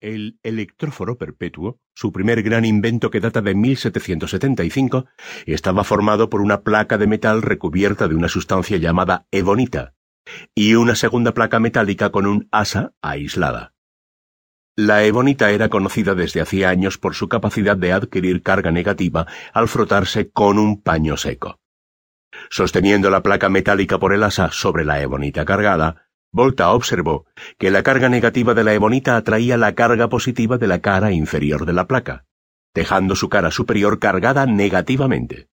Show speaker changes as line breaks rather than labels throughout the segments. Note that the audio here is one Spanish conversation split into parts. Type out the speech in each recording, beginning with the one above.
El electróforo perpetuo, su primer gran invento que data de 1775, estaba formado por una placa de metal recubierta de una sustancia llamada ebonita y una segunda placa metálica con un asa aislada. La ebonita era conocida desde hacía años por su capacidad de adquirir carga negativa al frotarse con un paño seco. Sosteniendo la placa metálica por el asa sobre la ebonita cargada, Volta observó que la carga negativa de la ebonita atraía la carga positiva de la cara inferior de la placa, dejando su cara superior cargada negativamente.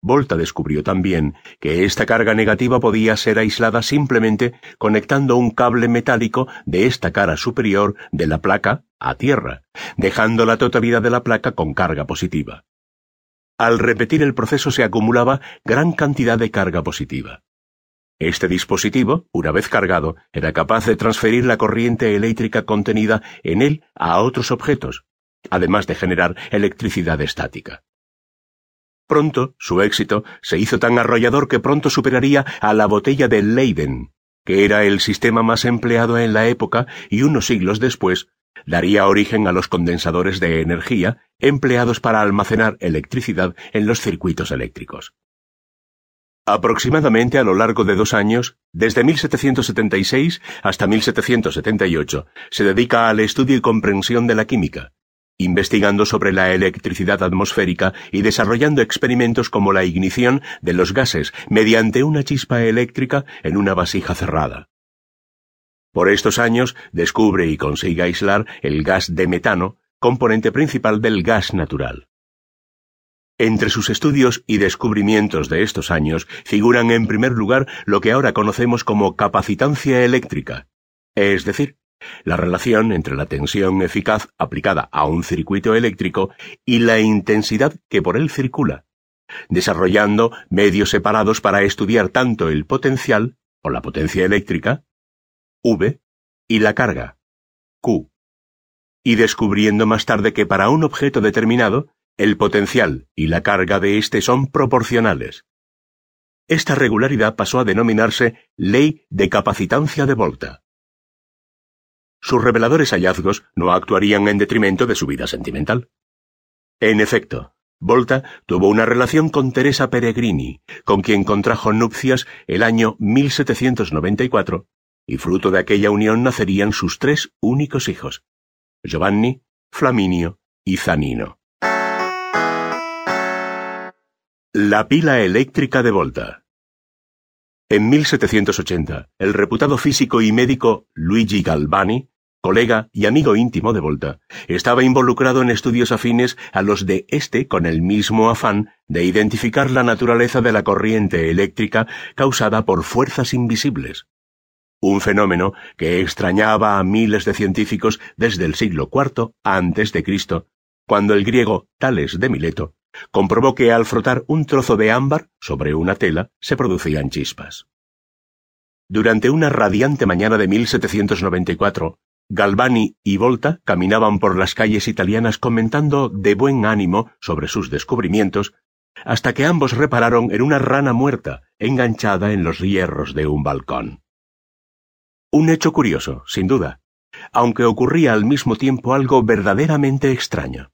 Volta descubrió también que esta carga negativa podía ser aislada simplemente conectando un cable metálico de esta cara superior de la placa a tierra, dejando la totalidad de la placa con carga positiva. Al repetir el proceso se acumulaba gran cantidad de carga positiva. Este dispositivo, una vez cargado, era capaz de transferir la corriente eléctrica contenida en él a otros objetos, además de generar electricidad estática. Pronto, su éxito se hizo tan arrollador que pronto superaría a la botella de Leyden, que era el sistema más empleado en la época y unos siglos después daría origen a los condensadores de energía empleados para almacenar electricidad en los circuitos eléctricos. Aproximadamente a lo largo de dos años, desde 1776 hasta 1778, se dedica al estudio y comprensión de la química, investigando sobre la electricidad atmosférica y desarrollando experimentos como la ignición de los gases mediante una chispa eléctrica en una vasija cerrada. Por estos años descubre y consigue aislar el gas de metano, componente principal del gas natural. Entre sus estudios y descubrimientos de estos años figuran en primer lugar lo que ahora conocemos como capacitancia eléctrica, es decir, la relación entre la tensión eficaz aplicada a un circuito eléctrico y la intensidad que por él circula, desarrollando medios separados para estudiar tanto el potencial, o la potencia eléctrica, V, y la carga, Q, y descubriendo más tarde que para un objeto determinado, el potencial y la carga de éste son proporcionales. Esta regularidad pasó a denominarse ley de capacitancia de Volta. Sus reveladores hallazgos no actuarían en detrimento de su vida sentimental. En efecto, Volta tuvo una relación con Teresa Peregrini, con quien contrajo nupcias el año 1794, y fruto de aquella unión nacerían sus tres únicos hijos, Giovanni, Flaminio y Zanino. La pila eléctrica de Volta. En 1780, el reputado físico y médico Luigi Galvani, colega y amigo íntimo de Volta, estaba involucrado en estudios afines a los de este con el mismo afán de identificar la naturaleza de la corriente eléctrica causada por fuerzas invisibles. Un fenómeno que extrañaba a miles de científicos desde el siglo IV antes de Cristo, cuando el griego Tales de Mileto comprobó que al frotar un trozo de ámbar sobre una tela se producían chispas. Durante una radiante mañana de 1794, Galvani y Volta caminaban por las calles italianas comentando de buen ánimo sobre sus descubrimientos, hasta que ambos repararon en una rana muerta enganchada en los hierros de un balcón. Un hecho curioso, sin duda, aunque ocurría al mismo tiempo algo verdaderamente extraño.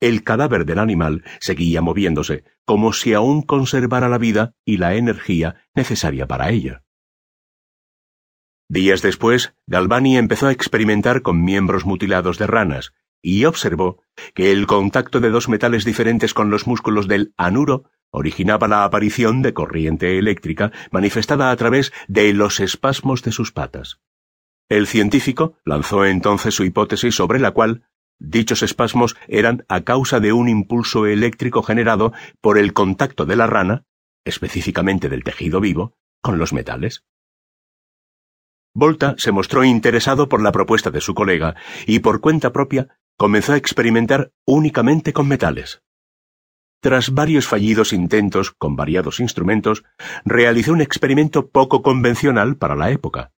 El cadáver del animal seguía moviéndose, como si aún conservara la vida y la energía necesaria para ella. Días después, Galvani empezó a experimentar con miembros mutilados de ranas y observó que el contacto de dos metales diferentes con los músculos del anuro originaba la aparición de corriente eléctrica manifestada a través de los espasmos de sus patas. El científico lanzó entonces su hipótesis sobre la cual Dichos espasmos eran a causa de un impulso eléctrico generado por el contacto de la rana, específicamente del tejido vivo, con los metales. Volta se mostró interesado por la propuesta de su colega y por cuenta propia comenzó a experimentar únicamente con metales. tras varios fallidos intentos con variados instrumentos, realizó un experimento poco convencional para la época.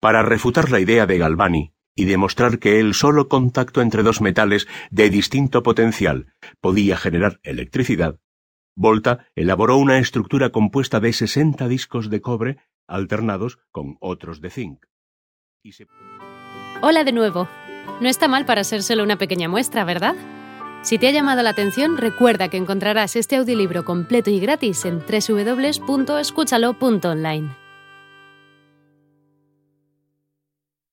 Para refutar la idea de Galvani y demostrar que el solo contacto entre dos metales de distinto potencial podía generar electricidad, Volta elaboró una estructura compuesta de 60 discos de cobre alternados con otros de zinc.
Hola de nuevo. No está mal para ser solo una pequeña muestra, ¿verdad? Si te ha llamado la atención, recuerda que encontrarás este audiolibro completo y gratis en www.escúchalo.online.